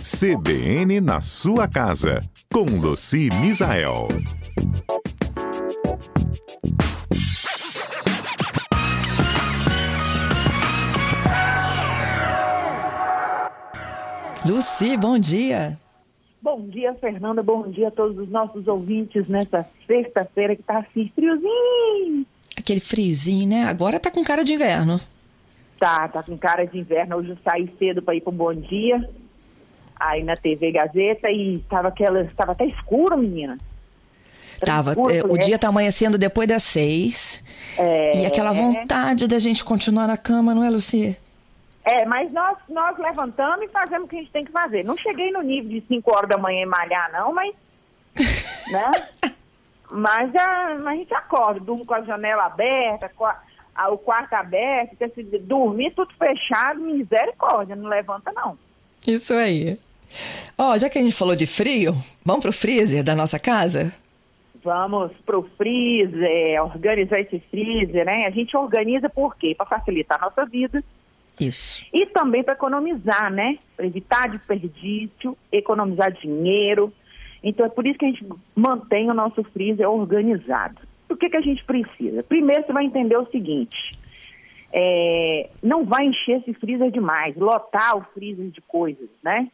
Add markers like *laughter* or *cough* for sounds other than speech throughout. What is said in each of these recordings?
CBN na sua casa, com Luci Misael. Luci, bom dia. Bom dia, Fernanda. Bom dia a todos os nossos ouvintes nessa sexta-feira que tá assim, friozinho. Aquele friozinho, né? Agora tá com cara de inverno. Tá, tá com cara de inverno. Hoje eu saí cedo para ir para um bom dia. Aí na TV Gazeta e tava aquela. Tava até escuro, menina. Tava, Escuro, é, o dia tá amanhecendo depois das seis. É, E aquela vontade da gente continuar na cama, não é, Luci? É, mas nós, nós levantamos e fazemos o que a gente tem que fazer. Não cheguei no nível de 5 horas da manhã e malhar, não, mas. *laughs* né? Mas a, mas a gente acorda, durmo com a janela aberta, com a- a- o quarto aberto, quer dizer, dormir tudo fechado, misericórdia, não levanta, não. Isso aí. Ó, já que a gente falou de frio, vamos pro freezer da nossa casa? Vamos pro freezer, organizar esse freezer, né? A gente organiza por quê? Para facilitar a nossa vida Isso. e também para economizar, né? Para evitar desperdício, economizar dinheiro. Então é por isso que a gente mantém o nosso freezer organizado. O que, que a gente precisa? Primeiro você vai entender o seguinte: é, não vai encher esse freezer demais, lotar o freezer de coisas, né?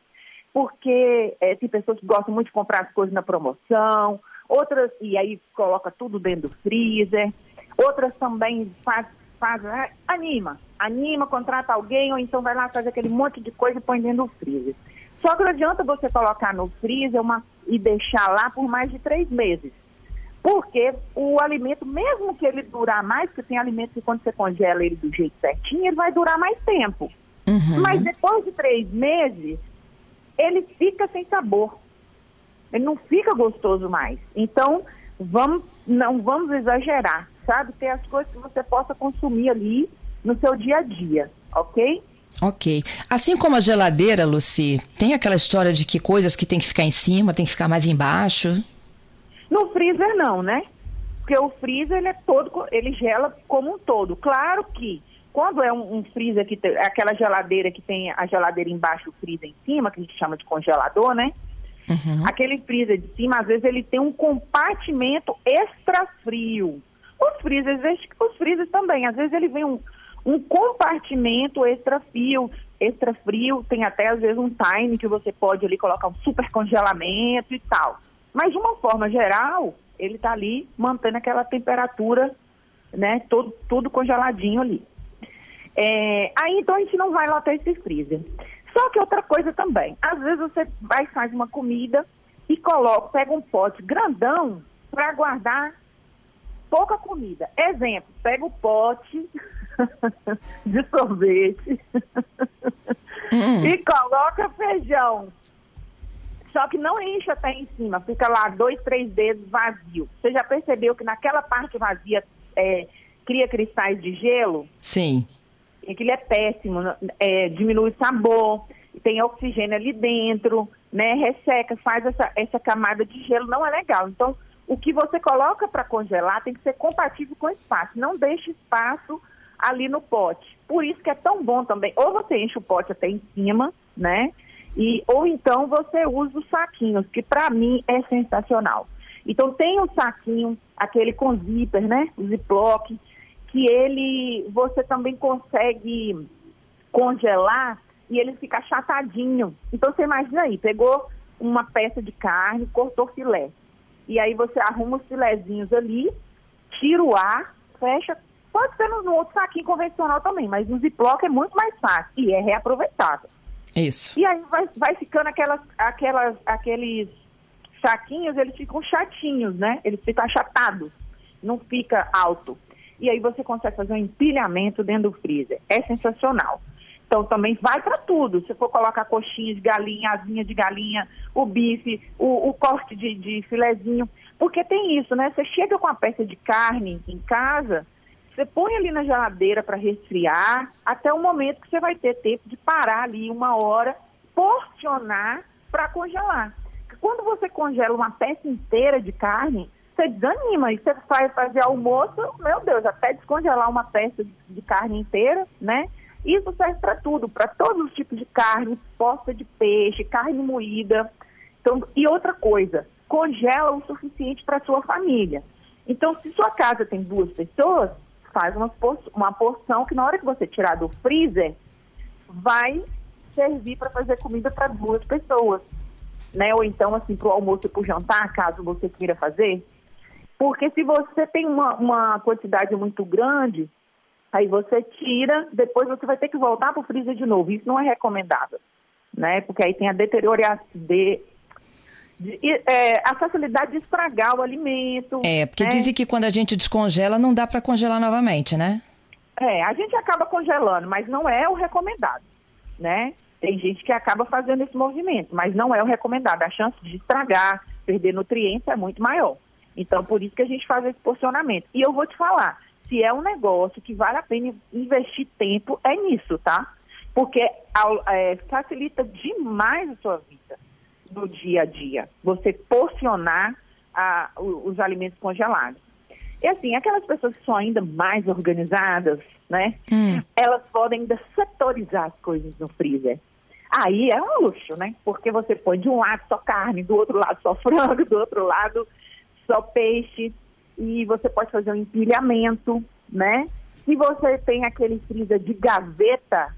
Porque é, tem pessoas que gostam muito de comprar as coisas na promoção, outras, e aí coloca tudo dentro do freezer, outras também faz, faz ah, anima, anima, contrata alguém, ou então vai lá faz aquele monte de coisa e põe dentro do freezer. Só que não adianta você colocar no freezer uma, e deixar lá por mais de três meses. Porque o alimento, mesmo que ele durar mais, porque tem alimento que quando você congela ele do jeito certinho, ele vai durar mais tempo. Uhum. Mas depois de três meses, ele fica sem sabor. Ele não fica gostoso mais. Então, vamos, não vamos exagerar, sabe? Ter as coisas que você possa consumir ali no seu dia a dia, ok? Ok. Assim como a geladeira, Luci, tem aquela história de que coisas que tem que ficar em cima, tem que ficar mais embaixo. No freezer não, né? Porque o freezer ele é todo, ele gela como um todo. Claro que quando é um, um freezer que tem aquela geladeira que tem a geladeira embaixo e o freezer em cima, que a gente chama de congelador, né? Uhum. Aquele freezer de cima, às vezes ele tem um compartimento extra frio. Os freezers, os freezers também, às vezes ele vem um, um compartimento extra frio, extra frio, tem até às vezes um time que você pode ali colocar um super congelamento e tal. Mas de uma forma geral, ele está ali mantendo aquela temperatura, né, todo, tudo congeladinho ali. É, aí então a gente não vai lotar esse freezer. Só que outra coisa também, às vezes você vai faz uma comida e coloca, pega um pote grandão para guardar pouca comida. Exemplo, pega o pote *laughs* de sorvete Hum. *laughs* e coloca feijão. Só que não enche até em cima, fica lá dois, três dedos vazio. Você já percebeu que naquela parte vazia é, cria cristais de gelo? Sim. E aquilo é péssimo, é, diminui o sabor, tem oxigênio ali dentro, né? Resseca, faz essa, essa camada de gelo, não é legal. Então, o que você coloca para congelar tem que ser compatível com o espaço. Não deixe espaço ali no pote. Por isso que é tão bom também. Ou você enche o pote até em cima, né? E, ou então você usa os saquinhos, que para mim é sensacional. Então tem um saquinho, aquele com zíper, né? O ziplock, que ele você também consegue congelar e ele fica achatadinho. Então você imagina aí, pegou uma peça de carne, cortou filé. E aí você arruma os filezinhos ali, tira o ar, fecha. Pode ser no, outro saquinho convencional também, mas no ziplock é muito mais fácil e é reaproveitável. Isso. E aí vai, vai ficando aquelas, aquelas, aqueles saquinhos, eles ficam chatinhos, né? Eles ficam achatados, não fica alto. E aí você consegue fazer um empilhamento dentro do freezer. É sensacional. Então também vai para tudo. Se for colocar coxinha de galinha, asinha de galinha, o bife, o, o corte de, de filezinho. Porque tem isso, né? Você chega com a peça de carne em casa, você põe ali na geladeira para resfriar, até o momento que você vai ter tempo de parar ali uma hora, porcionar para congelar. Quando você congela uma peça inteira de carne, você desanima. E você vai fazer almoço, meu Deus, até descongelar uma peça de carne inteira, né? Isso serve para tudo, para todos os tipos de carne, posta de peixe, carne moída. Então, e outra coisa, congela o suficiente para sua família. Então, se sua casa tem duas pessoas, faz uma, uma porção que na hora que você tirar do freezer, vai servir para fazer comida para duas pessoas. Né? Ou então, assim, para o almoço e para o jantar, caso você queira fazer. Porque se você tem uma, uma quantidade muito grande, aí você tira, depois você vai ter que voltar para o freezer de novo. Isso não é recomendável, né? Porque aí tem a deterioração de, de, é, a facilidade de estragar o alimento. É, porque né? dizem que quando a gente descongela, não dá para congelar novamente, né? É, a gente acaba congelando, mas não é o recomendado, né? Tem gente que acaba fazendo esse movimento, mas não é o recomendado. A chance de estragar, perder nutrientes é muito maior. Então, por isso que a gente faz esse posicionamento. E eu vou te falar, se é um negócio que vale a pena investir tempo, é nisso, tá? Porque é, facilita demais a sua vida no dia a dia. Você porcionar a, os alimentos congelados. E assim, aquelas pessoas que são ainda mais organizadas, né? Hum. Elas podem ainda setorizar as coisas no freezer. Aí é um luxo, né? Porque você põe de um lado só carne, do outro lado só frango, do outro lado só peixe, e você pode fazer um empilhamento, né? Se você tem aquele freezer de gaveta,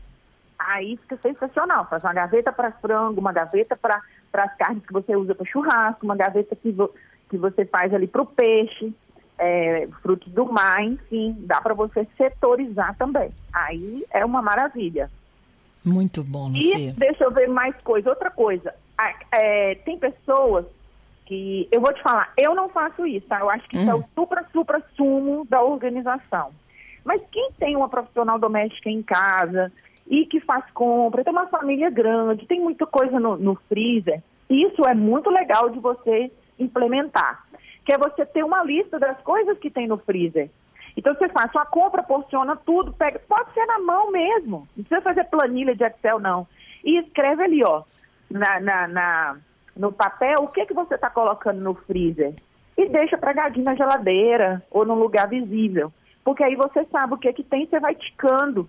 aí fica sensacional. Faz uma gaveta para frango, uma gaveta para as carnes que você usa para churrasco, uma gaveta que, vo, que você faz ali para o peixe, é, frutos do mar, enfim, dá para você setorizar também. Aí é uma maravilha. Muito bom, Lucia. E deixa eu ver mais coisa. Outra coisa, é, tem pessoas que eu vou te falar, eu não faço isso, tá? Eu acho que isso é o hum. supra, supra sumo da organização. Mas quem tem uma profissional doméstica em casa e que faz compra, tem uma família grande, tem muita coisa no, no freezer, isso é muito legal de você implementar. Que é você ter uma lista das coisas que tem no freezer. Então você faz sua compra, porciona tudo, pega, pode ser na mão mesmo. Não precisa fazer planilha de Excel, não. E escreve ali, ó, na, na, na no papel o que, que você está colocando no freezer e deixa pregadinho na geladeira ou num lugar visível. Porque aí você sabe o que, que tem, você vai ticando.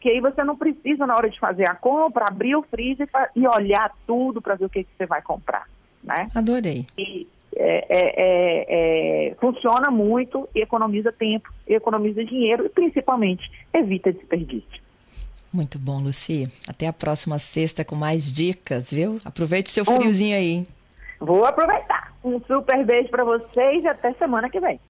Que aí você não precisa, na hora de fazer a compra, abrir o freezer e olhar tudo para ver o que, que você vai comprar. Né? Adorei. E é, é, é, é funciona muito, economiza tempo, economiza dinheiro e principalmente evita desperdício. Muito bom, Luci. Até a próxima sexta com mais dicas, viu? Aproveite seu friozinho aí. Vou aproveitar. Um super beijo para vocês e até semana que vem.